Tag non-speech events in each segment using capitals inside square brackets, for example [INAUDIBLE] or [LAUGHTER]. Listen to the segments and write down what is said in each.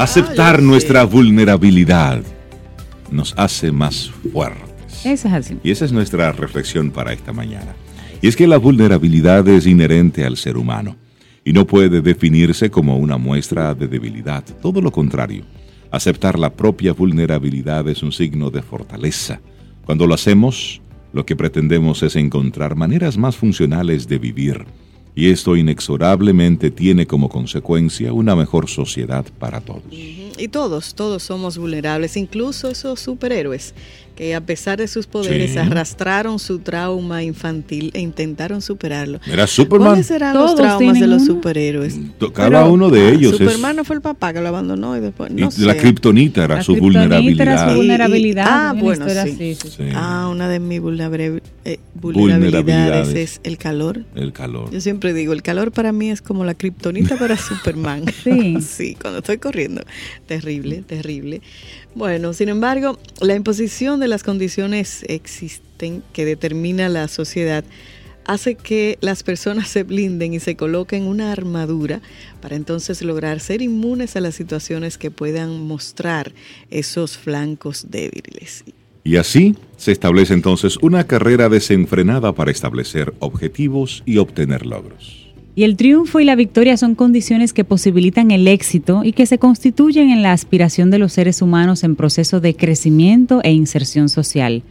Aceptar nuestra vulnerabilidad nos hace más fuertes. Eso es así. Y esa es nuestra reflexión para esta mañana. Y es que la vulnerabilidad es inherente al ser humano y no puede definirse como una muestra de debilidad. Todo lo contrario, aceptar la propia vulnerabilidad es un signo de fortaleza. Cuando lo hacemos, lo que pretendemos es encontrar maneras más funcionales de vivir y esto inexorablemente tiene como consecuencia una mejor sociedad para todos. Y todos, todos somos vulnerables, incluso esos superhéroes que a pesar de sus poderes arrastraron su trauma infantil e intentaron superarlo. Era Superman. ¿Cuáles serán los traumas de los superhéroes? Cada uno de ellos. Superman no fue el papá que lo abandonó y después. No y la kriptonita era, su vulnerabilidad. Era su vulnerabilidad. ah, bueno, sí. Ah, una de mis eh, vulnerabilidades, es el calor. El calor. Yo siempre digo, el calor para mí es como la kriptonita para [LAUGHS] Superman. sí. [LAUGHS] sí, cuando estoy corriendo. Terrible, terrible. Bueno, sin embargo, la imposición de las condiciones existen que determina la sociedad hace que las personas se blinden y se coloquen una armadura para entonces lograr ser inmunes a las situaciones que puedan mostrar esos flancos débiles. Y así se establece entonces una carrera desenfrenada para establecer objetivos y obtener logros. Y el triunfo y la victoria son condiciones que posibilitan el éxito y que se constituyen en la aspiración de los seres humanos en proceso de crecimiento e inserción social.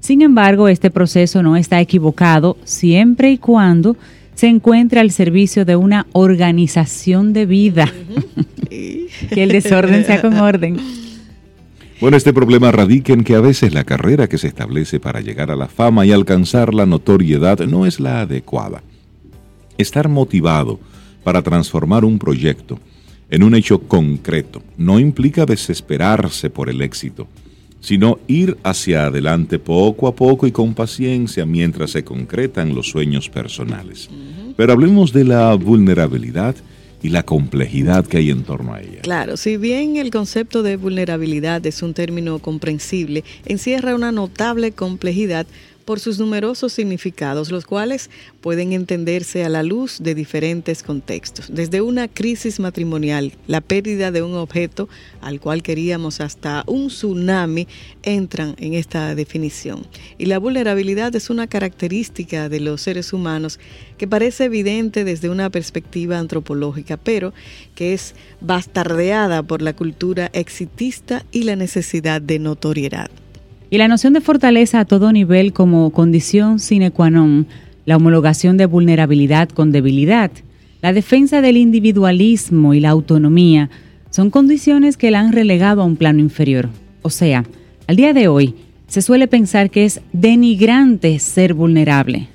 Sin embargo, este proceso no está equivocado siempre y cuando se encuentre al servicio de una organización de vida. [LAUGHS] que el desorden sea con orden. Bueno, este problema radica en que a veces la carrera que se establece para llegar a la fama y alcanzar la notoriedad no es la adecuada. Estar motivado para transformar un proyecto en un hecho concreto no implica desesperarse por el éxito, sino ir hacia adelante poco a poco y con paciencia mientras se concretan los sueños personales. Pero hablemos de la vulnerabilidad y la complejidad que hay en torno a ella. Claro, si bien el concepto de vulnerabilidad es un término comprensible, encierra una notable complejidad por sus numerosos significados, los cuales pueden entenderse a la luz de diferentes contextos, desde una crisis matrimonial, la pérdida de un objeto al cual queríamos hasta un tsunami entran en esta definición. Y la vulnerabilidad es una característica de los seres humanos que parece evidente desde una perspectiva antropológica, pero que es bastardeada por la cultura exitista y la necesidad de notoriedad. Y la noción de fortaleza a todo nivel como condición sine qua non, la homologación de vulnerabilidad con debilidad, la defensa del individualismo y la autonomía, son condiciones que la han relegado a un plano inferior. O sea, al día de hoy se suele pensar que es denigrante ser vulnerable.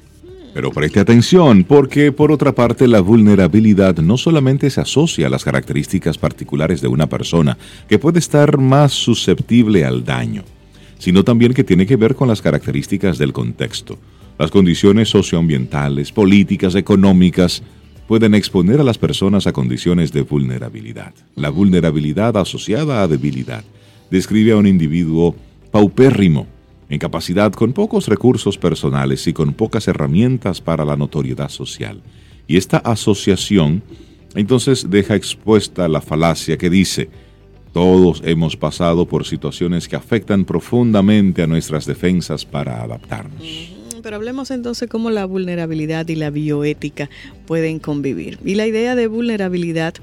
Pero preste atención, porque por otra parte la vulnerabilidad no solamente se asocia a las características particulares de una persona, que puede estar más susceptible al daño sino también que tiene que ver con las características del contexto. Las condiciones socioambientales, políticas, económicas, pueden exponer a las personas a condiciones de vulnerabilidad. La vulnerabilidad asociada a debilidad describe a un individuo paupérrimo, en capacidad con pocos recursos personales y con pocas herramientas para la notoriedad social. Y esta asociación entonces deja expuesta la falacia que dice, todos hemos pasado por situaciones que afectan profundamente a nuestras defensas para adaptarnos. Pero hablemos entonces cómo la vulnerabilidad y la bioética pueden convivir. Y la idea de vulnerabilidad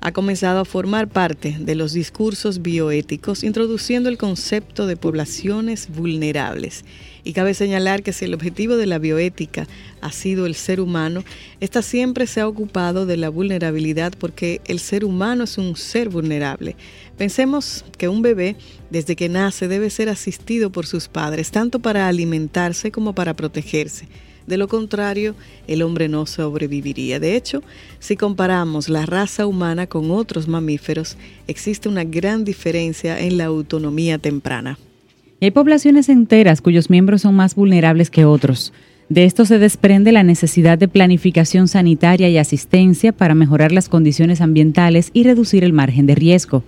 ha comenzado a formar parte de los discursos bioéticos, introduciendo el concepto de poblaciones vulnerables y cabe señalar que si el objetivo de la bioética ha sido el ser humano, esta siempre se ha ocupado de la vulnerabilidad porque el ser humano es un ser vulnerable. Pensemos que un bebé, desde que nace, debe ser asistido por sus padres, tanto para alimentarse como para protegerse. De lo contrario, el hombre no sobreviviría. De hecho, si comparamos la raza humana con otros mamíferos, existe una gran diferencia en la autonomía temprana. hay poblaciones enteras cuyos miembros son más vulnerables que otros. De esto se desprende la necesidad de planificación sanitaria y asistencia para mejorar las condiciones ambientales y reducir el margen de riesgo.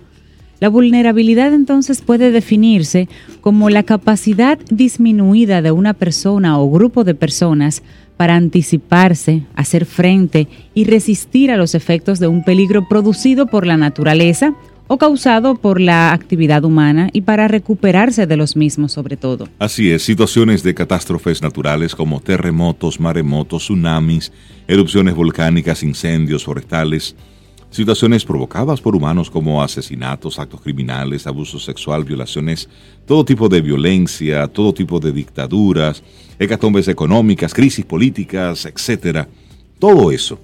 La vulnerabilidad entonces puede definirse como la capacidad disminuida de una persona o grupo de personas para anticiparse, hacer frente y resistir a los efectos de un peligro producido por la naturaleza o causado por la actividad humana y para recuperarse de los mismos sobre todo. Así es, situaciones de catástrofes naturales como terremotos, maremotos, tsunamis, erupciones volcánicas, incendios forestales, situaciones provocadas por humanos como asesinatos, actos criminales, abuso sexual, violaciones, todo tipo de violencia, todo tipo de dictaduras, hecatombes económicas, crisis políticas, etc. Todo eso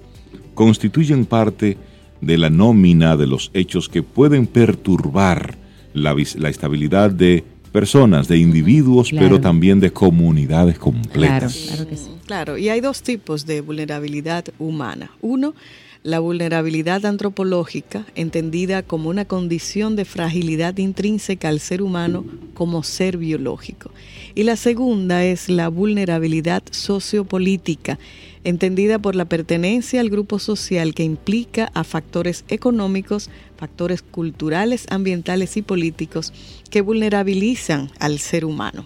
constituyen parte de la nómina de los hechos que pueden perturbar la, la estabilidad de personas, de individuos, pero también de comunidades completas. Claro, claro que sí. Claro, y hay dos tipos de vulnerabilidad humana. Uno, la vulnerabilidad antropológica, entendida como una condición de fragilidad intrínseca al ser humano como ser biológico. Y la segunda es la vulnerabilidad sociopolítica, entendida por la pertenencia al grupo social que implica a factores económicos, factores culturales, ambientales y políticos que vulnerabilizan al ser humano.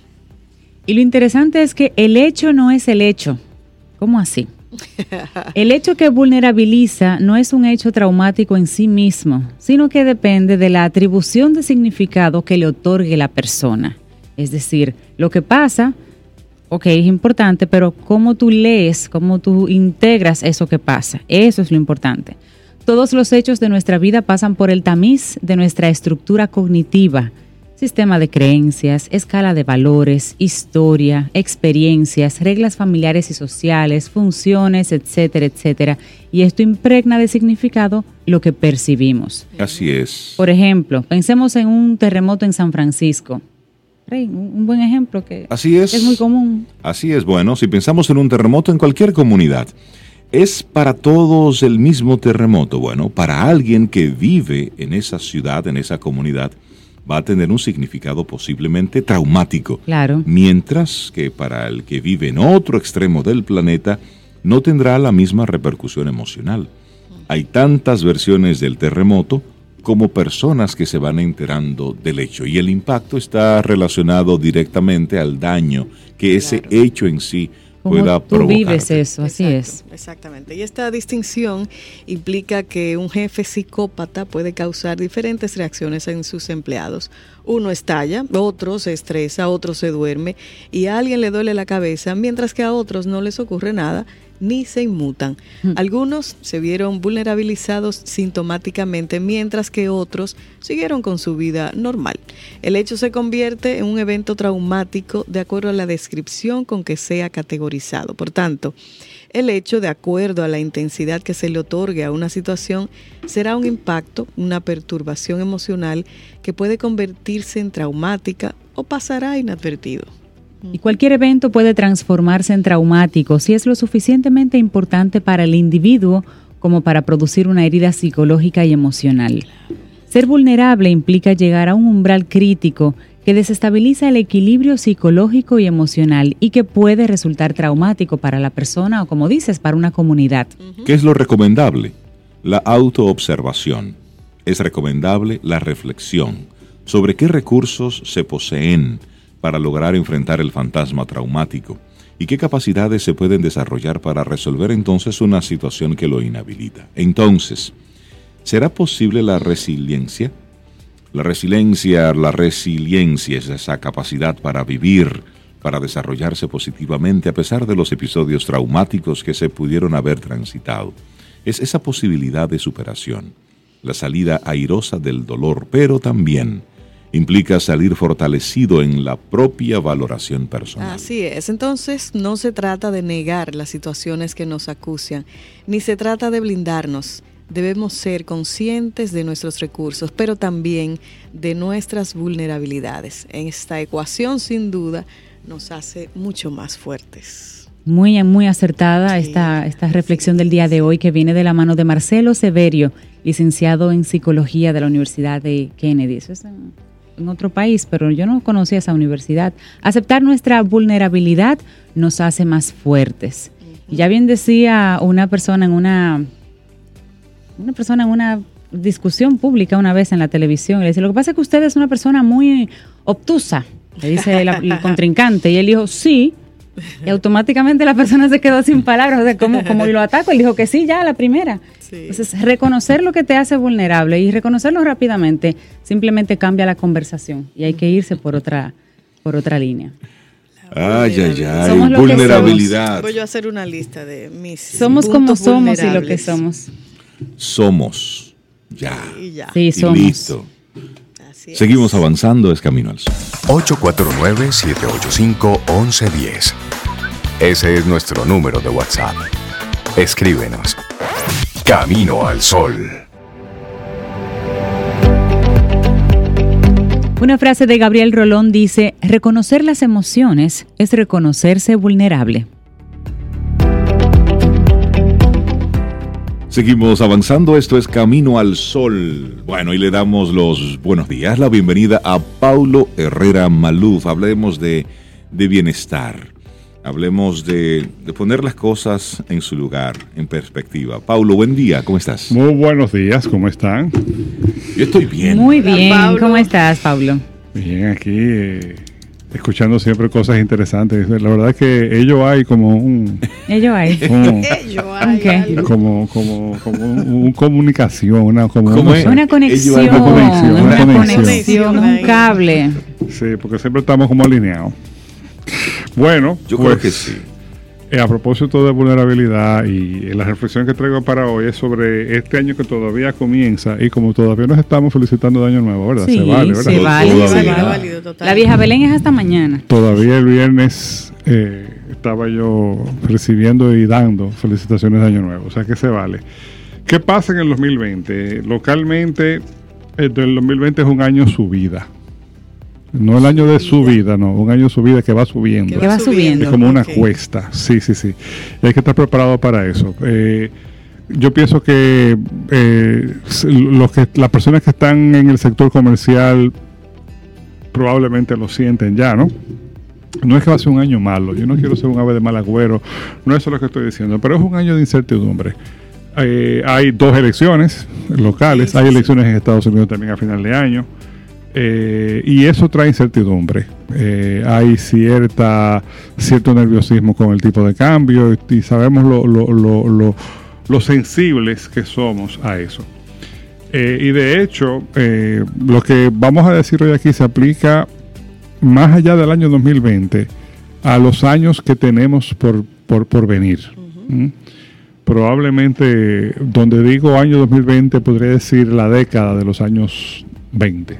Y lo interesante es que el hecho no es el hecho. ¿Cómo así? [LAUGHS] El hecho que vulnerabiliza no es un hecho traumático en sí mismo, sino que depende de la atribución de significado que le otorgue la persona. Es decir, lo que pasa, ok, es importante, pero cómo tú lees, cómo tú integras eso que pasa, eso es lo importante. Todos los hechos de nuestra vida pasan por el tamiz de nuestra estructura cognitiva, sistema de creencias, escala de valores, historia, experiencias, reglas familiares y sociales, funciones, etcétera, etcétera. Y esto impregna de significado lo que percibimos. Así es. Por ejemplo, pensemos en un terremoto en San Francisco. un buen ejemplo que Así es, es muy común. Así es, bueno, si pensamos en un terremoto en cualquier comunidad, ¿Es para todos el mismo terremoto? Bueno, para alguien que vive en esa ciudad, en esa comunidad, va a tener un significado posiblemente traumático. Claro. Mientras que para el que vive en otro extremo del planeta no tendrá la misma repercusión emocional. Hay tantas versiones del terremoto como personas que se van enterando del hecho y el impacto está relacionado directamente al daño que ese hecho en sí pueda tú vives eso, así es. Exactamente. Y esta distinción implica que un jefe psicópata puede causar diferentes reacciones en sus empleados. Uno estalla, otro se estresa, otro se duerme y a alguien le duele la cabeza, mientras que a otros no les ocurre nada ni se inmutan. Algunos se vieron vulnerabilizados sintomáticamente, mientras que otros siguieron con su vida normal. El hecho se convierte en un evento traumático de acuerdo a la descripción con que sea categorizado. Por tanto, el hecho, de acuerdo a la intensidad que se le otorgue a una situación, será un impacto, una perturbación emocional que puede convertirse en traumática o pasará inadvertido. Y cualquier evento puede transformarse en traumático si es lo suficientemente importante para el individuo como para producir una herida psicológica y emocional. Ser vulnerable implica llegar a un umbral crítico que desestabiliza el equilibrio psicológico y emocional y que puede resultar traumático para la persona o, como dices, para una comunidad. ¿Qué es lo recomendable? La autoobservación. Es recomendable la reflexión sobre qué recursos se poseen, para lograr enfrentar el fantasma traumático y qué capacidades se pueden desarrollar para resolver entonces una situación que lo inhabilita. Entonces, ¿será posible la resiliencia? La resiliencia, la resiliencia es esa capacidad para vivir, para desarrollarse positivamente a pesar de los episodios traumáticos que se pudieron haber transitado. Es esa posibilidad de superación, la salida airosa del dolor, pero también implica salir fortalecido en la propia valoración personal. Así es, entonces no se trata de negar las situaciones que nos acucian, ni se trata de blindarnos. Debemos ser conscientes de nuestros recursos, pero también de nuestras vulnerabilidades. En esta ecuación, sin duda, nos hace mucho más fuertes. Muy, muy acertada esta, esta reflexión del día de hoy que viene de la mano de Marcelo Severio, licenciado en psicología de la Universidad de Kennedy. Eso es en, en otro país, pero yo no conocía esa universidad. Aceptar nuestra vulnerabilidad nos hace más fuertes. Ya bien decía una persona en una, una persona en una discusión pública una vez en la televisión, le dice, lo que pasa es que usted es una persona muy obtusa, le dice el, el [LAUGHS] contrincante, y él dijo, sí, [LAUGHS] y automáticamente la persona se quedó sin palabras. O sea, ¿cómo, cómo lo ataco? Él dijo que sí, ya, la primera. Sí. Entonces, reconocer lo que te hace vulnerable y reconocerlo rápidamente simplemente cambia la conversación y hay que irse por otra, por otra línea. Ay, ay, ay. Somos Vulnerabilidad. Voy a hacer una lista de mis. Somos como somos y lo que somos. Somos. Ya. Y ya. Sí, Y somos. listo. Así es. Seguimos avanzando, es Camino al Sol. 849-785-1110. Ese es nuestro número de WhatsApp. Escríbenos. Camino al Sol. Una frase de Gabriel Rolón dice, reconocer las emociones es reconocerse vulnerable. Seguimos avanzando, esto es Camino al Sol. Bueno, y le damos los buenos días, la bienvenida a Paulo Herrera Maluf. Hablemos de, de bienestar, hablemos de, de poner las cosas en su lugar, en perspectiva. Paulo, buen día, ¿cómo estás? Muy buenos días, ¿cómo están? Yo estoy bien. Muy bien. ¿cómo estás, Pablo? Bien, aquí eh, escuchando siempre cosas interesantes. La verdad es que ellos hay como un, Ello hay. [LAUGHS] un- [LAUGHS] Ello, ay, Ok. ay. como, como, como un, un comunicación, una, como. Una conexión, Ello una conexión, una una conexión, conexión. un cable. Sí, porque siempre estamos como alineados. Bueno, Yo pues, creo que sí. Eh, a propósito de vulnerabilidad y eh, la reflexión que traigo para hoy es sobre este año que todavía comienza y como todavía nos estamos felicitando de año nuevo, ¿verdad? Sí, se vale, ¿verdad? se vale, se vale. válido, total. La vieja Belén es hasta mañana. Todavía el viernes eh, estaba yo recibiendo y dando felicitaciones de Año Nuevo, o sea que se vale. ¿Qué pasa en el 2020? Localmente, el del 2020 es un año subida. No el año de subida, no, un año subida que va subiendo. Que va subiendo. Es como una cuesta, sí, sí, sí. Y hay que estar preparado para eso. Eh, yo pienso que, eh, los que las personas que están en el sector comercial probablemente lo sienten ya, ¿no? No es que va a ser un año malo, yo no quiero ser un ave de mal agüero, no es eso lo que estoy diciendo, pero es un año de incertidumbre. Eh, hay dos elecciones locales, hay elecciones en Estados Unidos también a final de año, eh, y eso trae incertidumbre. Eh, hay cierta, cierto nerviosismo con el tipo de cambio y, y sabemos lo, lo- lo- lo- lo sensibles que somos a eso. Eh, y de hecho, lo que vamos a decir hoy aquí se aplica más allá del año 2020 a los años que tenemos por, por, por venir. ¿Mm? Probablemente, donde digo año 2020, podría decir la década de los años 20.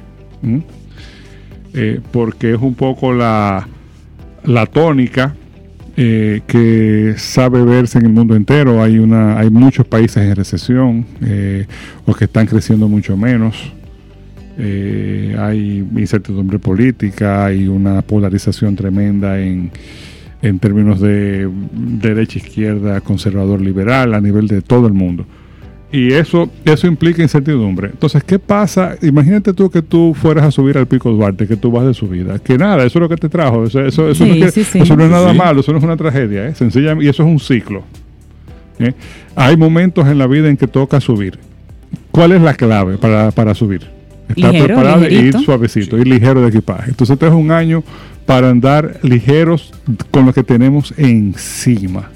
Eh, porque es un poco la, la tónica eh, que sabe verse en el mundo entero. Hay, una, hay muchos países en recesión eh, o que están creciendo mucho menos. Eh, hay incertidumbre política, hay una polarización tremenda en, en términos de derecha, izquierda, conservador, liberal, a nivel de todo el mundo. Y eso, eso implica incertidumbre. Entonces, ¿qué pasa? Imagínate tú que tú fueras a subir al Pico Duarte, que tú vas de subida. Que nada, eso es lo que te trajo. Eso, eso, eso Sí, no, quiere- sí, sí. eso no es nada Sí. malo, eso no es una tragedia. ¿eh? Sencillamente, y eso es un ciclo. ¿eh? Hay momentos en la vida en que toca subir. ¿Cuál es la clave para, para subir? Estar Ligero, preparado y ir ligerito. suavecito, ir ligero de equipaje. Entonces, este es un año para andar ligeros con lo que tenemos encima.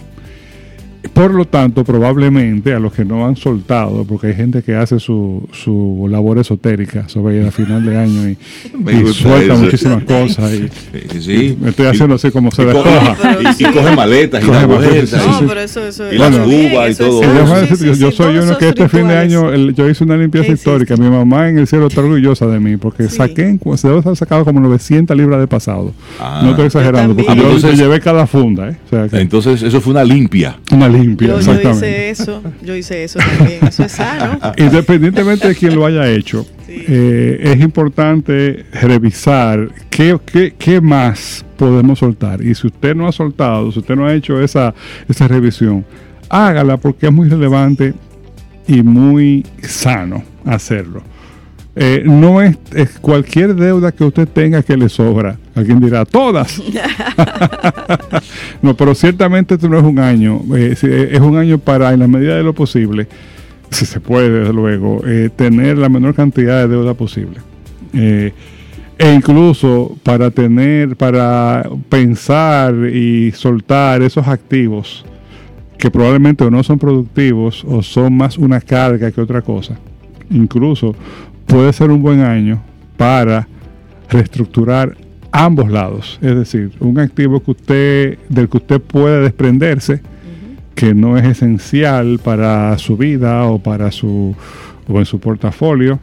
Por lo tanto, probablemente a los que no han soltado, porque hay gente que hace su, su labor esotérica sobre el final de año y, [LAUGHS] suelta eso. muchísimas cosas. Y, Sí, sí. me estoy haciendo así como se despoja. y- y coge maletas y Coge maletas, vueltas. sí, No, sí. pero eso, eso Y las uvas y todo. Yo soy uno que este fin de año el- yo hice una limpieza Sí, histórica. sí. Mi mamá en el cielo está orgullosa de mí porque Sí. saqué, en- se debe haber sacado como 900 libras de pasado. Ah. no estoy exagerando, Yo porque yo, Entonces- yo llevé cada funda, ¿eh? O sea, que Entonces, eso fue una limpia. una limpia, Yo, hice eso, yo hice eso también. Eso es sano. Independientemente de quién lo haya hecho, Sí. eh, es importante revisar qué, qué, qué, más podemos soltar. Y si usted no ha soltado, si usted no ha hecho esa, esa revisión, hágala porque es muy relevante y muy sano hacerlo. Eh, no es, cualquier deuda que usted tenga que le sobra. Alguien dirá, todas. [LAUGHS] [LAUGHS] no, pero ciertamente esto no es un año. Eh, es un año para, en la medida de lo posible, si se puede, desde luego, eh, tener la menor cantidad de deuda posible. e incluso para tener, para pensar y soltar esos activos que probablemente o no son productivos o son más una carga que otra cosa. Incluso puede ser un buen año para reestructurar ambos lados, es decir, un activo que usted del que usted puede desprenderse, que no es esencial para su vida o para su o en su portafolio.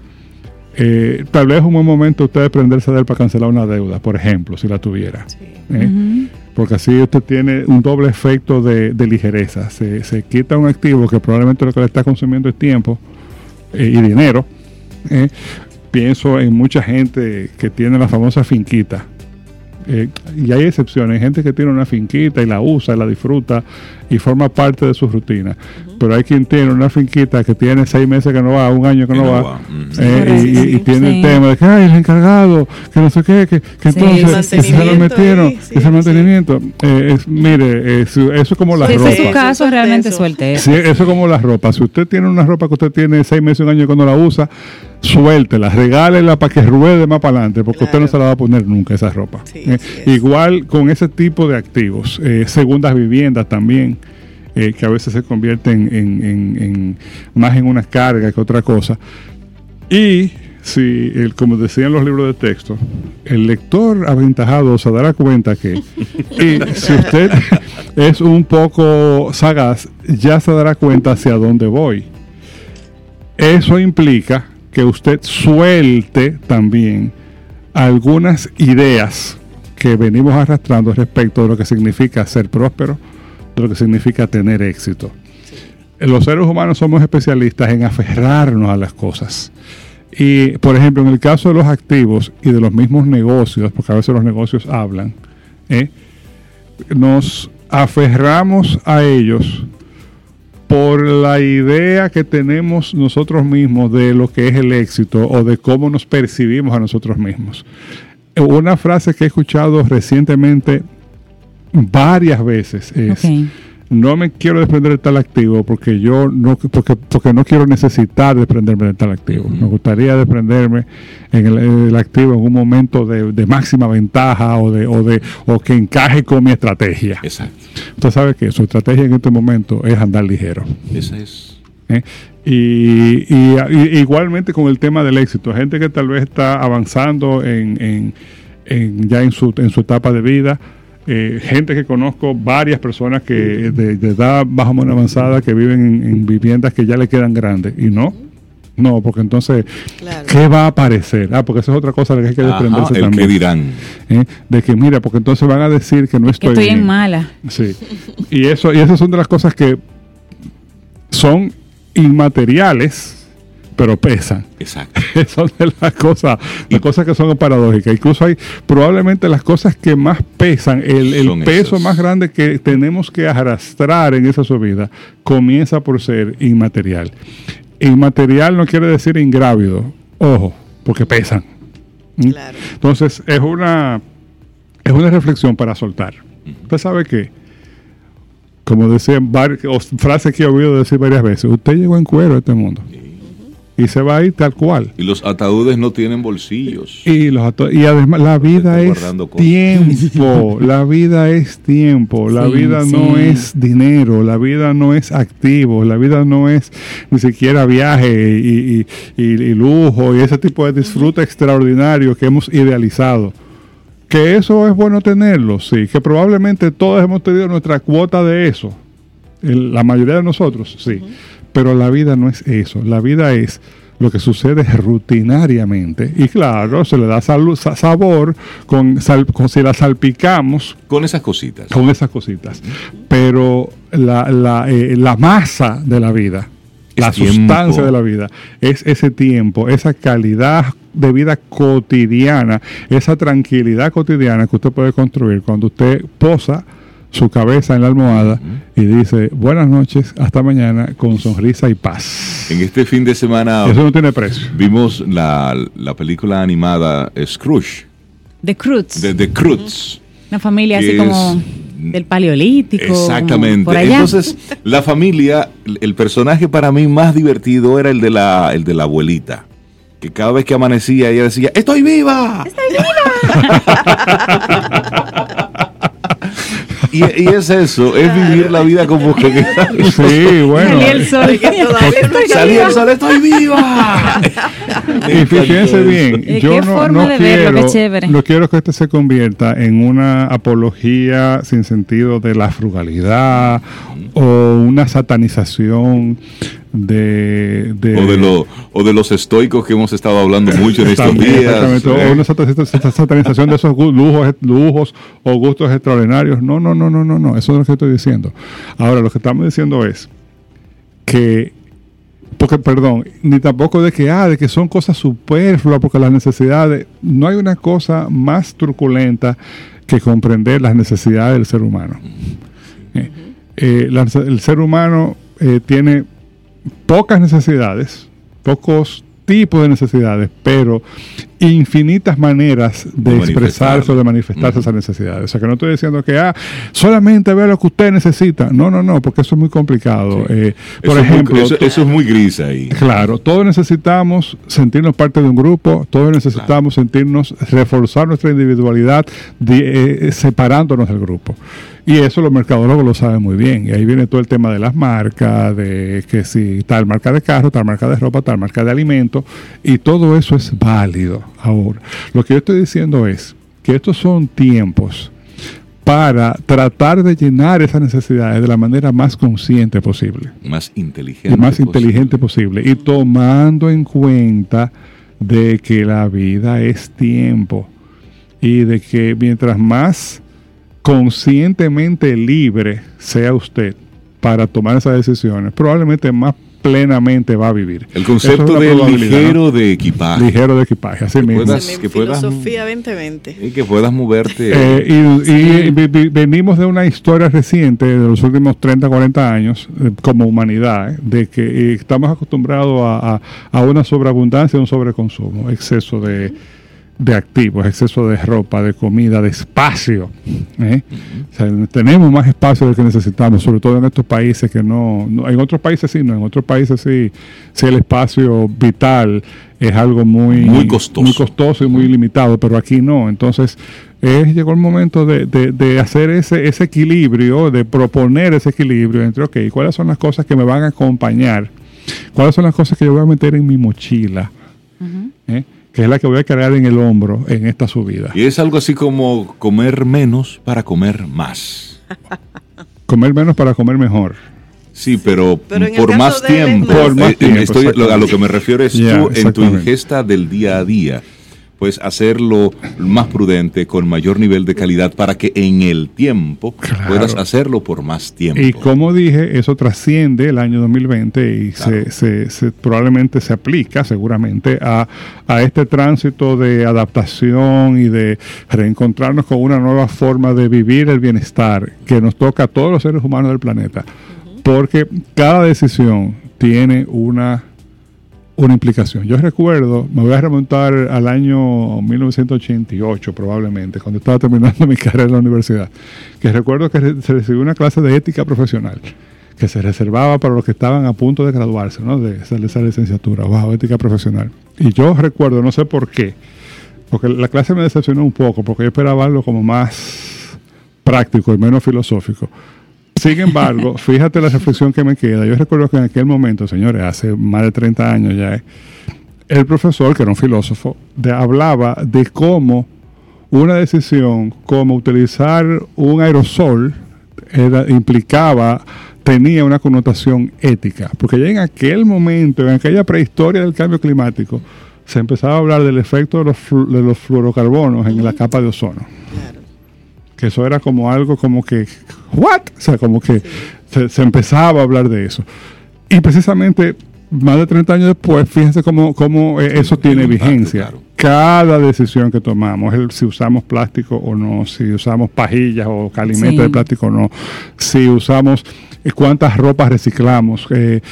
Eh, tal vez es un buen momento usted desprenderse de él para cancelar una deuda, por ejemplo, si la tuviera. ¿eh? Porque así usted tiene un doble efecto de, ligereza. Se, se, quita un activo que probablemente lo que le está consumiendo es tiempo eh, y dinero ¿eh? pienso en mucha gente que tiene la famosa finquita. Eh, y hay excepciones, hay gente que tiene una finquita y la usa, y la disfruta y forma parte de su rutina. Pero hay quien tiene una finquita que tiene seis meses que no va, un año que no, va, eh, y, tiene el tema de que hay el encargado, que no sé qué, que, entonces se lo metieron, ese mantenimiento. mire, eso es como la ropa. su caso, realmente suelte. eso es como la ropa. Si usted tiene una ropa que usted tiene seis meses, un año que no la usa, suéltela, regálela para que ruede más para adelante, porque usted no se la va a poner nunca esa ropa. Eh, igual con ese tipo de activos, eh, segundas viviendas también, eh, que a veces se convierten en, más en una carga que otra cosa. Y si, como decían los libros de texto, el lector aventajado se dará cuenta que, y si usted [LAUGHS] es un poco sagaz, ya se dará cuenta hacia dónde voy. Eso implica que usted suelte también algunas ideas que venimos arrastrando respecto de lo que significa ser próspero, lo que significa tener éxito. Los seres humanos somos especialistas en aferrarnos a las cosas. Y, por ejemplo, en el caso de los activos y de los mismos negocios, porque a veces los negocios hablan, ¿eh? nos aferramos a ellos por la idea que tenemos nosotros mismos de lo que es el éxito o de cómo nos percibimos a nosotros mismos. Una frase que he escuchado recientemente varias veces es, no me quiero desprender de tal activo porque yo no, porque, porque no quiero necesitar desprenderme de tal activo. Me gustaría desprenderme en el, activo en un momento de, máxima ventaja o de, o de, o que encaje con mi estrategia. Exacto. Usted sabe que su estrategia en este momento es andar ligero. Esa es. ¿Eh? Y, igualmente con el tema del éxito, gente que tal vez está avanzando en, en, ya en su, en su etapa de vida, eh, gente que conozco, varias personas que de, edad más o menos avanzada que viven en, viviendas que ya le quedan grandes y no. No, porque entonces, ¿qué va a aparecer? Ah, porque esa es otra cosa de que hay que desprenderse también. ¿Qué dirán? ¿Eh? De que, mira, porque entonces van a decir que no estoy, que estoy en mala. Sí. Y, eso, y esas son de las cosas que son inmateriales, pero pesan. Exacto. [LAUGHS] son de las cosas, las cosas que son paradójicas. Incluso hay probablemente las cosas que más pesan, el, peso más grande que tenemos que arrastrar en esa subida, comienza por ser inmaterial. Inmaterial no quiere decir ingrávido, ojo, porque pesan. ¿Mm? Entonces, es una, es una reflexión para soltar. Usted sabe que, como decían, frases que he oído decir varias veces, usted llegó en cuero a este mundo y se va a ir tal cual. Y los ataúdes no tienen bolsillos. Y, los y además [LAUGHS] la vida es tiempo, la vida es tiempo, la vida no es dinero, la vida no es activo, la vida no es ni siquiera viaje y, lujo y ese tipo de disfrute extraordinario que hemos idealizado. Que eso es bueno tenerlo, sí, que probablemente todos hemos tenido nuestra cuota de eso, la mayoría de nosotros, sí. Pero la vida no es eso. La vida es lo que sucede rutinariamente. Y claro, se le da sabor con, si la salpicamos. Con esas cositas. Con esas cositas. Pero la, la, eh, la masa de la vida la tiempo. sustancia de la vida, es ese tiempo, esa calidad de vida cotidiana, esa tranquilidad cotidiana que usted puede construir cuando usted posa su cabeza en la almohada y dice buenas noches, hasta mañana, con sonrisa y paz. En este fin de semana Eso no tiene precio. vimos la, la película animada Scrooge, The Cruz. de The Croods. Una familia así como del paleolítico. Exactamente. Por allá. Entonces, la familia, el personaje para mí más divertido era el de la, el de la abuelita. Que cada vez que amanecía ella decía, ¡Estoy viva! [LAUGHS] y, y es eso, es vivir la vida como que [LAUGHS] Sí, bueno. Salí el sol. Que todavía no salí el sol, estoy viva. Y fíjense bien, yo no, quiero, no quiero que este se convierta en una apología sin sentido de la frugalidad o una satanización de, de- O de, lo, o de los estoicos que hemos estado hablando mucho en estos días. exactamente, o una satanización de esos lujos, lujos o gustos extraordinarios. No, no, no, no, no, no. Eso es lo que estoy diciendo. Ahora, lo que estamos diciendo es que, porque, perdón, ni tampoco de que, ah, de que son cosas superfluas, porque las necesidades, no hay una cosa más truculenta que comprender las necesidades del ser humano. Eh, eh, la- el ser humano eh, tiene pocas necesidades, pocos tipos de necesidades, pero infinitas maneras de De expresarse o de manifestarse Ujú. esas necesidades. O sea, que no estoy diciendo que, ah, solamente ve lo que usted necesita. No, no, no, porque eso es muy complicado. Sí. Eh, Eso por es muy- ejemplo, eso, eso es muy gris ahí. Claro, todos necesitamos sentirnos parte de un grupo, todos necesitamos sentirnos, reforzar nuestra individualidad de- eh, separándonos del grupo. Y eso los mercadólogos lo saben muy bien. Y ahí viene todo el tema de las marcas, de que si tal marca de carro, tal marca de ropa, tal marca de alimentos, y todo eso es válido. Ahora, lo que yo estoy diciendo es que estos son tiempos para tratar de llenar esas necesidades de la manera más consciente posible Más inteligente. y más posible. inteligente posible. Y tomando en cuenta de que la vida es tiempo y de que mientras más conscientemente libre sea usted para tomar esas decisiones, probablemente más plenamente va a vivir. El es concepto una de ligero de equipaje. ligero de equipaje, así mismo. puedas- que puedas- filosofía 2020. Y que puedas moverte. Eh, y y vi- vi- venimos de una historia reciente de los últimos 30, 40 años eh, como humanidad, eh, de que estamos acostumbrados a, a- a una sobreabundancia, un sobreconsumo, exceso de, de activos, exceso de ropa, de comida, de espacio. ¿eh? O sea, tenemos más espacio del que necesitamos, sobre todo en estos países que no, no- en otros países sí, no, en otros países sí, sí el espacio vital es algo muy, Muy costoso. muy costoso y muy limitado, pero aquí no. Entonces, eh, llegó el momento de, de- de hacer ese, ese equilibrio, de proponer ese equilibrio entre, ok, ¿cuáles son las cosas que me van a acompañar? ¿Cuáles son las cosas que yo voy a meter en mi mochila? ¿Eh? Que es la que voy a cargar en el hombro en esta subida. Y es algo así como comer menos para comer más. Comer menos para comer mejor. Sí, pero, por más tiempo. Por más Eh, tiempo, estoy- a lo que me refiero es tú en tu ingesta del día a día, pues hacerlo más prudente, con mayor nivel de calidad, para que en el tiempo Claro. puedas hacerlo por más tiempo. Y como dije, eso trasciende el año 2020 y Claro. se, se- se- probablemente se aplica seguramente a, a este tránsito de adaptación y de reencontrarnos con una nueva forma de vivir el bienestar que nos toca a todos los seres humanos del planeta. Porque cada decisión tiene una, una implicación. Yo recuerdo, me voy a remontar al año 1988 probablemente, cuando estaba terminando [LAUGHS] mi carrera en la universidad, que recuerdo que se recibió una clase de ética profesional que se reservaba para los que estaban a punto de graduarse, ¿no? De esa, de esa licenciatura, wow, ética profesional. Y yo recuerdo, no sé por qué, porque la clase me decepcionó un poco, porque yo esperaba algo como más práctico y menos filosófico. Sin embargo, [LAUGHS] fíjate la reflexión que me queda. Yo recuerdo que en aquel momento, señores, hace más de 30 años ya, eh, el profesor, que era un filósofo, de- hablaba de cómo una decisión como utilizar un aerosol era- implicaba, tenía una connotación ética. Porque ya en aquel momento, en aquella prehistoria del cambio climático, se empezaba a hablar del efecto de los, de los fluorocarbonos en la capa de ozono Claro. que eso era como algo como que, ¿what? O sea, como que se, se empezaba a hablar de eso. Y precisamente más de 30 años después, fíjense cómo, cómo eh, eso tiene impacto, vigencia. claro. Cada decisión que tomamos, el, si usamos plástico o no, si usamos pajillas o alimentos Sí. de plástico o no, si usamos eh, cuántas ropas reciclamos, eh,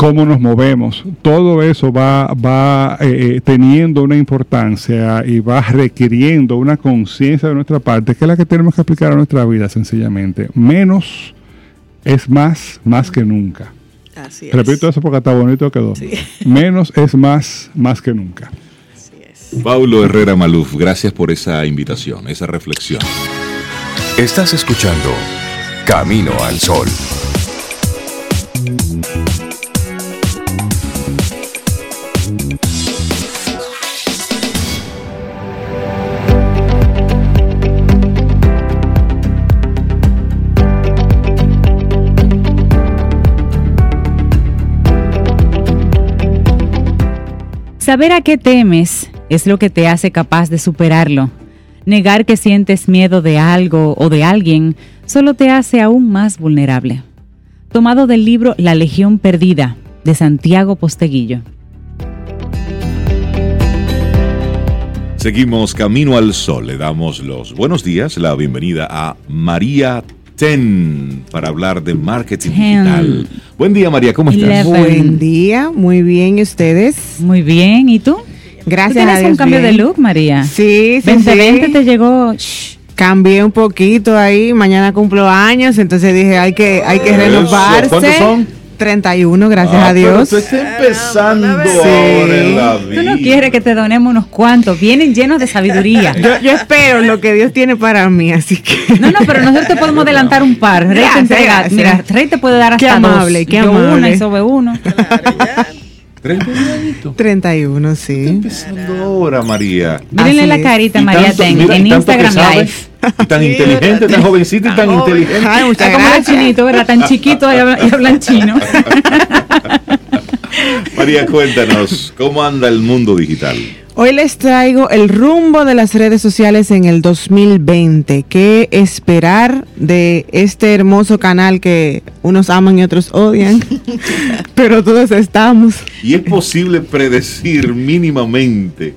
cómo nos movemos, todo eso va, va eh, eh, teniendo una importancia y va requiriendo una conciencia de nuestra parte, que es la que tenemos que aplicar a nuestra vida sencillamente. Menos es más, más que nunca. Así es. Repito eso porque está bonito quedó. [LAUGHS] Menos es más, más que nunca. Así es. Paulo Herrera Maluf, gracias por esa invitación, esa reflexión. Estás escuchando Camino al Sol. Saber a qué temes es lo que te hace capaz de superarlo. Negar que sientes miedo de algo o de alguien solo te hace aún más vulnerable. Tomado del libro La Legión Perdida de Santiago Posteguillo. Seguimos Camino al Sol. Le damos los buenos días, la bienvenida a María Ten para hablar de marketing Ten. digital. Buen día, María, ¿cómo estás? Eleven. Buen día, muy bien, ¿y ustedes? Muy bien, ¿y tú? Gracias ¿Tú tienes a Dios, un cambio bien. de look, María? Sí, sí, 2020 sí. te llegó... shh, Cambié un poquito ahí, mañana cumplo años, entonces dije, hay que, hay que Eso, renovarse. ¿cuántos son? 31, gracias Ah, a pero Dios. tú estás empezando Sí. ahora en la vida. Tú no quieres que te donemos unos cuantos, vienen llenos de sabiduría. Yo, yo espero lo que Dios tiene para mí, así que... No, no, pero nosotros te podemos adelantar un par. Rey te Gracias, entrega, gracias. mira, Rey te puede dar Qué hasta amable, dos. qué Yo una amable. y sobre uno. Treinta añitos. 31, sí. Empezando ahora, María. Mírenle la carita, María tanto- Ten, mira, en Instagram Live. Y tan inteligente, tan jovencita y tan inteligente. Ay, muchas como los gracias. chinitos, ¿verdad? Tan chiquitos y hablan, y hablan chino. [LAUGHS] María, cuéntanos, ¿cómo anda el mundo digital? Hoy les traigo el rumbo de las redes sociales en el 2020. ¿Qué esperar de este hermoso canal que unos aman y otros odian? [LAUGHS] Pero todos estamos. Y es posible predecir mínimamente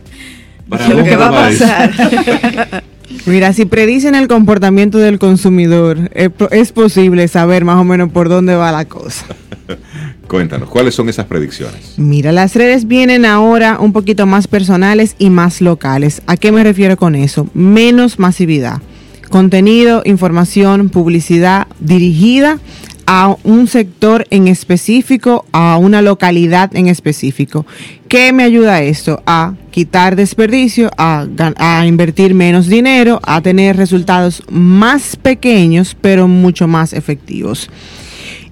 para Lo que va a pasar. [LAUGHS] Mira, si predicen el comportamiento del consumidor, es, po- es posible saber más o menos por dónde va la cosa. [LAUGHS] Cuéntanos, ¿cuáles son esas predicciones? Mira, las redes vienen ahora un poquito más personales y más locales. ¿A qué me refiero con eso? Menos masividad. Contenido, información, publicidad dirigida a un sector en específico, a una localidad en específico. ¿Qué me ayuda esto? A quitar desperdicio, a, a invertir menos dinero, a tener resultados más pequeños, pero mucho más efectivos.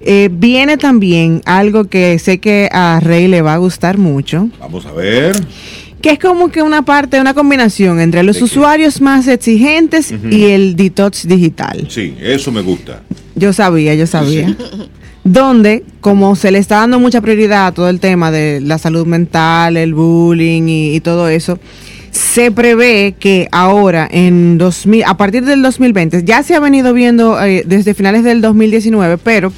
Eh, viene también algo que sé que a Rey le va a gustar mucho, Vamos a ver. Que es como que una parte, una combinación entre los usuarios más exigentes y el detox digital. Sí, eso me gusta. Yo sabía, yo sabía. Donde, como se le está dando mucha prioridad a todo el tema de la salud mental, el bullying y, y todo eso, se prevé que ahora, en 2000, a partir del 2020, ya se ha venido viendo eh, desde finales del 2019, pero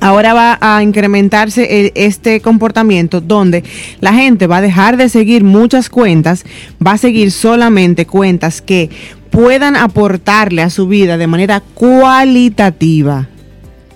Ahora va a incrementarse el- este comportamiento donde la gente va a dejar de seguir muchas cuentas, va a seguir solamente cuentas que puedan aportarle a su vida de manera cualitativa.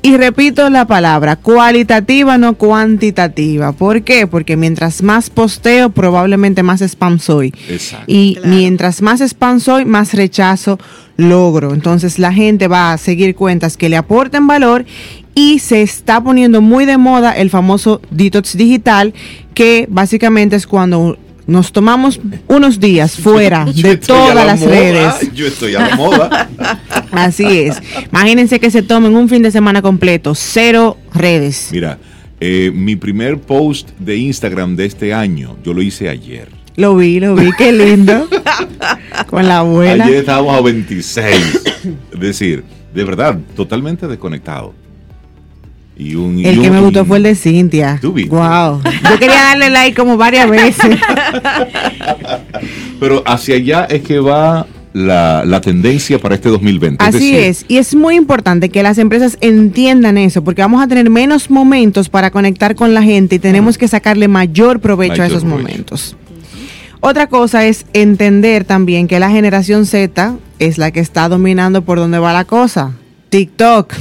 Y repito la palabra, cualitativa, no cuantitativa. ¿Por qué? Porque mientras más posteo, probablemente más spam soy. Exacto. Y Claro. mientras más spam soy, más rechazo logro. Entonces la gente va a seguir cuentas que le aporten valor y se está poniendo muy de moda el famoso detox digital, que básicamente es cuando nos tomamos unos días [LAUGHS] fuera Yo de todas la las moda, redes. Yo estoy a la moda. [LAUGHS] Así es. Imagínense que se tomen un fin de semana completo, cero redes. Mira, eh, mi primer post de Instagram de este año, yo lo hice ayer. Lo vi, lo vi, qué lindo. [LAUGHS] Con la abuela. Ayer estábamos a 26. es decir, de verdad, totalmente desconectado. Y un, y El que un- me gustó fue el de Cintia. Wow. Yo quería darle like como varias veces. [LAUGHS] Pero hacia allá es que va la, la tendencia para este 2020. Así decir, es, y es muy importante que las empresas entiendan eso, porque vamos a tener menos momentos para conectar con la gente y tenemos que sacarle mayor provecho a esos provecho. momentos. Otra cosa es entender también que la generación Z es la que está dominando por donde va la cosa. TikTok.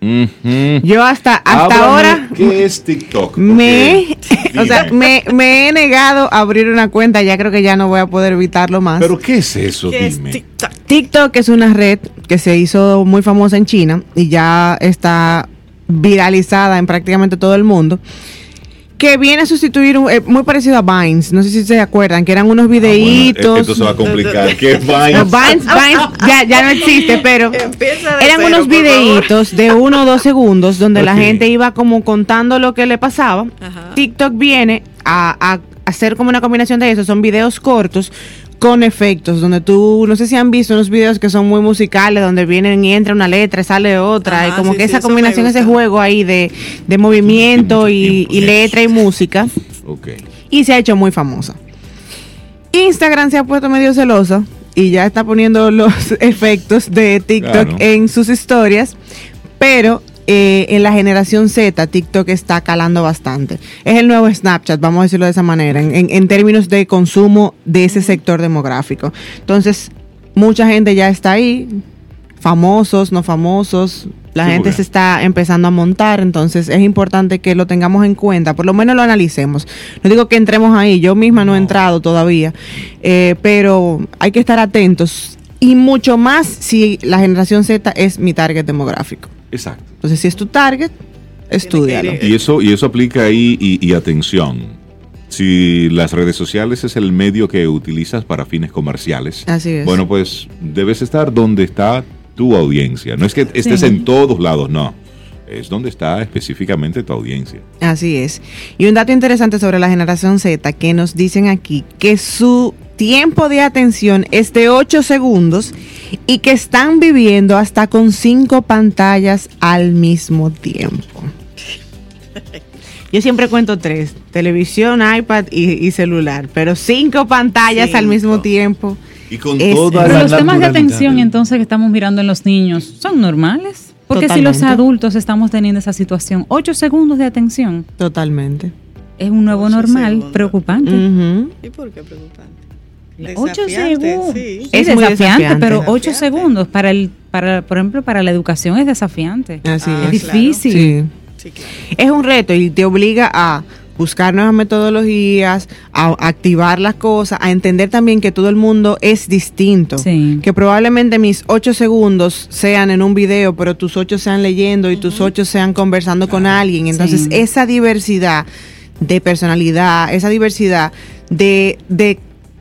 Yo hasta, hasta Háblame, ahora ¿Qué es TikTok? me, [LAUGHS] o sea, Dime. me, me he negado a abrir una cuenta, ya creo que ya no voy a poder evitarlo más. ¿Pero qué es eso? ¿Qué es Dime. TikTok? TikTok es una red que se hizo muy famosa en China y ya está viralizada en prácticamente todo el mundo. Que viene a sustituir, un- eh, muy parecido a Vines, no sé si se acuerdan, que eran unos Ah, bueno, videitos. esto se va a complicar. ¿Qué es Vine? No, Vines, Vines ya, ya no existe, pero [LAUGHS] eran cero, unos videitos de uno o dos segundos donde la gente iba como contando lo que le pasaba. Ajá. TikTok viene a, a hacer como una combinación de eso. Son videos cortos con efectos, donde tú, no sé si han visto unos videos que son muy musicales, donde vienen y entra una letra y sale otra, Ajá, y como sí, que sí, esa combinación, ese juego ahí de, de movimiento y, letra y música Ok. y se ha hecho muy famosa. Instagram se ha puesto medio celosa y ya está poniendo los [LAUGHS] efectos de TikTok Claro. en sus historias, pero eh, en la generación Z TikTok está calando bastante. Es el nuevo Snapchat, vamos a decirlo de esa manera, en, en- en términos de consumo de ese sector demográfico. Entonces, mucha gente ya está ahí, famosos, no famosos. La Sí, gente se está empezando a montar, entonces es importante que lo tengamos en cuenta, por lo menos lo analicemos. No digo que entremos ahí, yo misma no, he entrado todavía, eh, pero hay que estar atentos y mucho más si la generación Z es mi target demográfico. Exacto. Entonces, si es tu target, estudialo. Y eso, y eso aplica ahí, y, y atención. Si las redes sociales es el medio que utilizas para fines comerciales, Así es. bueno, pues debes estar donde está tu audiencia. No es que estés Sí. en todos lados, no. Es donde está específicamente tu audiencia. Así es. Y un dato interesante sobre la generación Z que nos dicen aquí que su tiempo de atención es de 8 segundos y que están viviendo hasta con 5 pantallas al mismo tiempo. [LAUGHS] Yo siempre cuento tres, televisión, iPad y, y celular, pero cinco pantallas al mismo tiempo. Y con Es- toda Pero la los temas de atención entonces que estamos mirando en los niños son normales. Porque si los adultos estamos teniendo esa situación, ocho segundos de atención Totalmente. es un nuevo normal segundos. preocupante. ¿Y por qué preocupante? Ocho segundos. sí. Sí, Es muy desafiante, desafiante. pero ocho segundos para el, para, por ejemplo, para la educación es desafiante. Así Ah, es es. difícil. Sí. Sí, claro. Es un reto y te obliga a buscar nuevas metodologías, a activar las cosas, a entender también que todo el mundo es distinto. Sí. Que probablemente mis ocho segundos sean en un video, pero tus ocho sean leyendo y tus ocho sean conversando con alguien. Entonces, Sí. esa diversidad de personalidad, esa diversidad de, de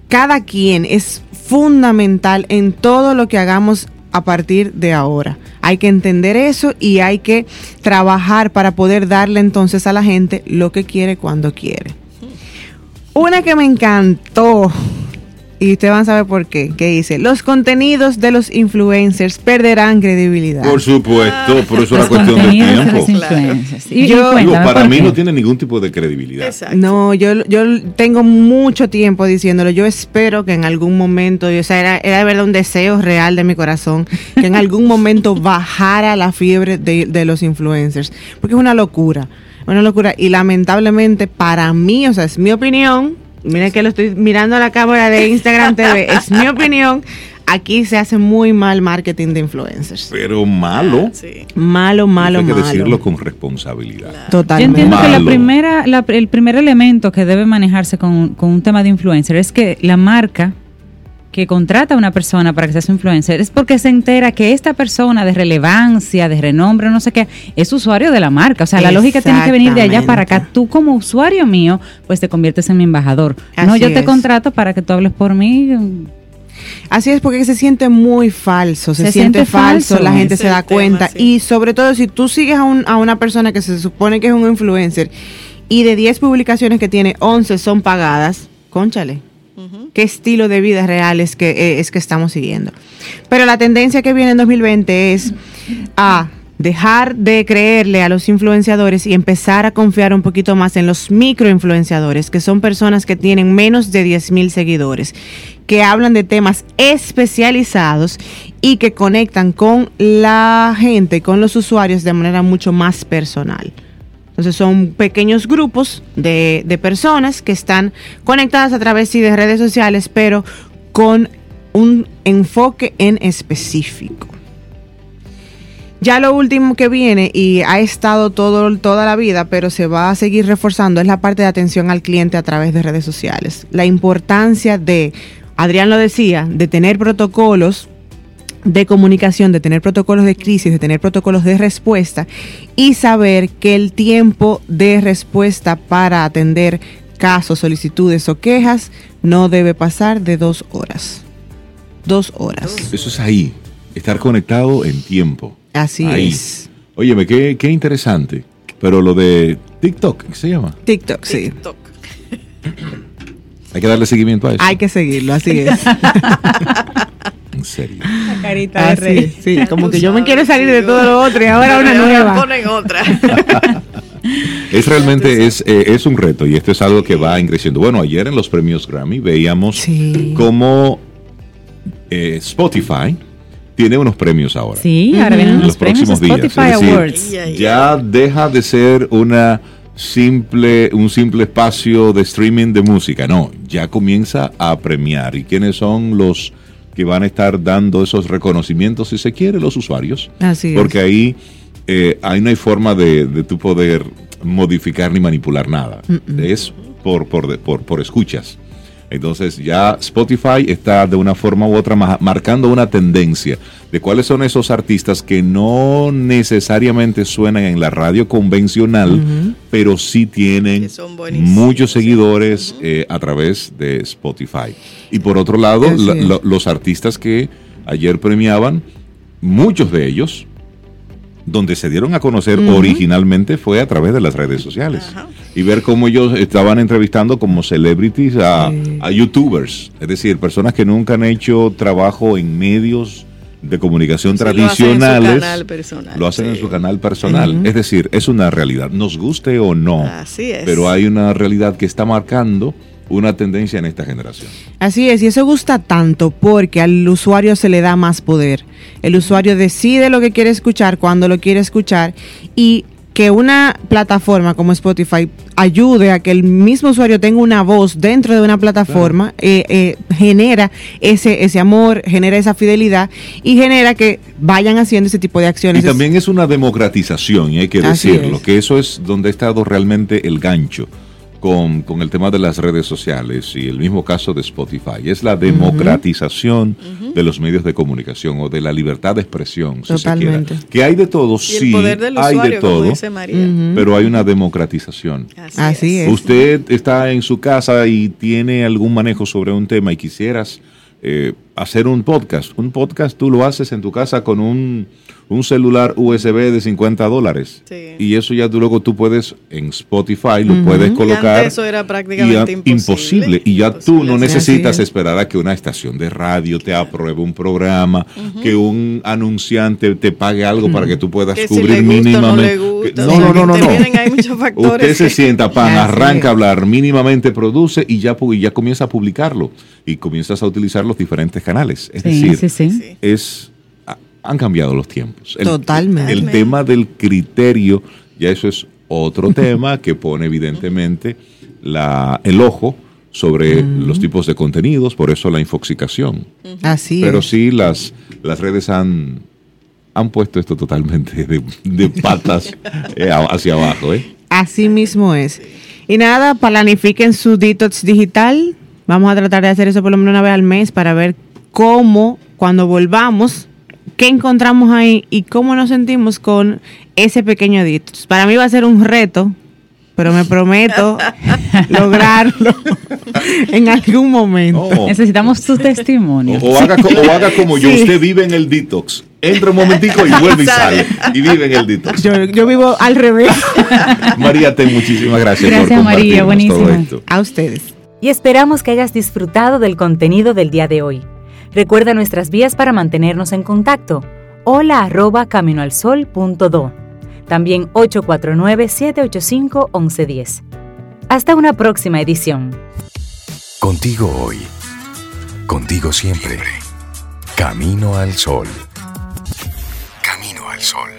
cada quien es fundamental en todo lo que hagamos a partir de ahora. Hay que entender eso y hay que trabajar para poder darle entonces a la gente lo que quiere cuando quiere. Una que me encantó, y ustedes van a saber por qué, que dice, los contenidos de los influencers perderán credibilidad. Por supuesto, por eso es una cuestión de tiempo. Y- y Yo- Digo, para ¿por mí qué? no tiene ningún tipo de credibilidad. Exacto. No, yo, yo tengo mucho tiempo diciéndolo. Yo espero que en algún momento, o sea, era, era de verdad un deseo real de mi corazón, que en [LAUGHS] algún momento bajara la fiebre de, de los influencers. Porque es una locura, una locura. Y lamentablemente para mí, o sea, es mi opinión, miren que lo estoy mirando a la cámara de Instagram TV, [LAUGHS] es mi opinión, aquí se hace muy mal marketing de influencers. Pero malo. Sí. Malo, malo, hay que malo. decirlo con responsabilidad. Yo Totalmente. entiendo que la Malo. primera, la- el primer elemento que debe manejarse con, con un tema de influencer es que la marca que contrata a una persona para que sea su influencer es porque se entera que esta persona de relevancia, de renombre, no sé qué, es usuario de la marca. O sea, la lógica tiene que venir de allá para acá. Tú como usuario mío, pues te conviertes en mi embajador. no, yo te es. contrato para que tú hables por mí. Así es, porque se siente muy falso, se, Se siente, siente falso, falso. la gente se da tema, cuenta. sí. Y sobre todo si tú sigues a, un- a una persona que se supone que es un influencer y de 10 publicaciones que tiene, 11 son pagadas, conchale. ¿Qué estilo de vida real es que, eh, es que estamos siguiendo? Pero la tendencia que viene en 2020 es a dejar de creerle a los influenciadores y empezar a confiar un poquito más en los microinfluenciadores, que son personas que tienen menos de 10 mil seguidores, que hablan de temas especializados y que conectan con la gente, con los usuarios de manera mucho más personal. Entonces son pequeños grupos de, de personas que están conectadas a través de redes sociales, pero con un enfoque en específico. Ya lo último que viene y ha estado todo, toda la vida, pero se va a seguir reforzando, es la parte de atención al cliente a través de redes sociales. La importancia de, Adrián lo decía, de tener protocolos de comunicación, de tener protocolos de crisis, de tener protocolos de respuesta y saber que el tiempo de respuesta para atender casos, solicitudes o quejas no debe pasar de dos horas. Dos horas. Eso es ahí, estar conectado en tiempo. Así Ahí. es. Óyeme, qué, qué interesante. Pero lo de TikTok, ¿qué se llama? TikTok, sí. TikTok. Hay que darle seguimiento a eso. Hay que seguirlo, así es. [LAUGHS] Serio. La carita de Así rey. es, sí. Como que yo me quiero salir de todo lo otro y ahora una nueva. Ponen otra. [LAUGHS] Es realmente es, eh, es un reto y esto es algo que va creciendo. Bueno, ayer en los premios Grammy veíamos Sí. cómo eh, Spotify tiene unos premios ahora. Sí, ahora vienen en los, los premios próximos días. Spotify decir, Awards. Ya deja de ser una simple, un simple espacio de streaming de música. No, ya comienza a premiar. ¿Y quiénes son los que van a estar dando esos reconocimientos, si se quiere, los usuarios? Así es. Porque ahí, eh, ahí no hay forma de, de tú poder modificar ni manipular nada. Es por, por, por escuchas. Entonces ya Spotify está de una forma u otra ma- marcando una tendencia de cuáles son esos artistas que no necesariamente suenan en la radio convencional, pero sí tienen muchos seguidores eh, a través de Spotify. Y por otro lado, la- los artistas que ayer premiaban, muchos de ellos, donde se dieron a conocer originalmente fue a través de las redes sociales. Y ver cómo ellos estaban entrevistando como celebrities a, Sí. a youtubers, es decir, personas que nunca han hecho trabajo en medios de comunicación Sí, lo hacen en su tradicionales. canal personal, Lo hacen en sí. su canal personal. Es decir, es una realidad, nos guste o no. Así es. Pero hay una realidad que está marcando una tendencia en esta generación. Así es, y eso gusta tanto porque al usuario se le da más poder. El usuario decide lo que quiere escuchar, cuando lo quiere escuchar, y que una plataforma como Spotify ayude a que el mismo usuario tenga una voz dentro de una plataforma, eh, eh, genera ese, ese amor, genera esa fidelidad y genera que vayan haciendo ese tipo de Y acciones. también es una democratización, y hay que Así decirlo, es. que eso es donde ha estado realmente el gancho con, con el tema de las redes sociales y el mismo caso de Spotify. Es la democratización de los medios de comunicación o de la libertad de expresión, si Totalmente. se quiera. Que hay de todo, y sí, el poder del hay de usuario, como todo, dice María. pero hay una democratización. Así es. Usted está en su casa y tiene algún manejo sobre un tema y quisieras eh, hacer un podcast. Un podcast tú lo haces en tu casa con un, un celular USB de 50 dólares. Sí. Y eso ya tú luego tú puedes en Spotify, lo puedes colocar. antes eso era prácticamente y imposible. Y ya tú Imposible no hacer. necesitas esperar a que una estación de radio te apruebe un programa, que un anunciante te pague algo para que tú puedas Que si cubrir le gusta o no mínimamente. le gusta, no, no, no, no, no. intervienen, hay muchos factores Usted se sienta, pan, arranca a hablar, mínimamente produce y ya, y ya comienza a publicarlo. Y comienzas a utilizar los diferentes canales. Es Sí, decir, sí, sí. Sí. es han cambiado los tiempos. El- Totalmente. El tema del criterio, ya eso es otro [LAUGHS] tema que pone evidentemente la, el ojo sobre los tipos de contenidos, por eso la infoxicación. Así Pero es. sí, las, las redes han, han puesto esto totalmente de, de patas [LAUGHS] eh, hacia abajo. ¿eh? Así mismo es. Y nada, planifiquen su detox digital. Vamos a tratar de hacer eso por lo menos una vez al mes para ver cómo, cuando volvamos, qué encontramos ahí y cómo nos sentimos con ese pequeño detox. Para mí va a ser un reto, pero me prometo [LAUGHS] lograrlo en algún momento. No. Necesitamos tu testimonio. O, o haga, co- o haga como yo, Sí. usted vive en el detox. Entra un momentico y vuelve y sale. Y vive en el detox. Yo, yo vivo al revés. [LAUGHS] María, te muchísimas gracias, Gracias, por María, compartirnos todo buenísimo. esto. A ustedes. y esperamos que hayas disfrutado del contenido del día de hoy. Recuerda nuestras vías para mantenernos en contacto. Hola arroba caminoalsol.do. También 849-785-1110. Hasta una próxima edición. Contigo hoy. Contigo siempre. Camino al sol. Camino al sol.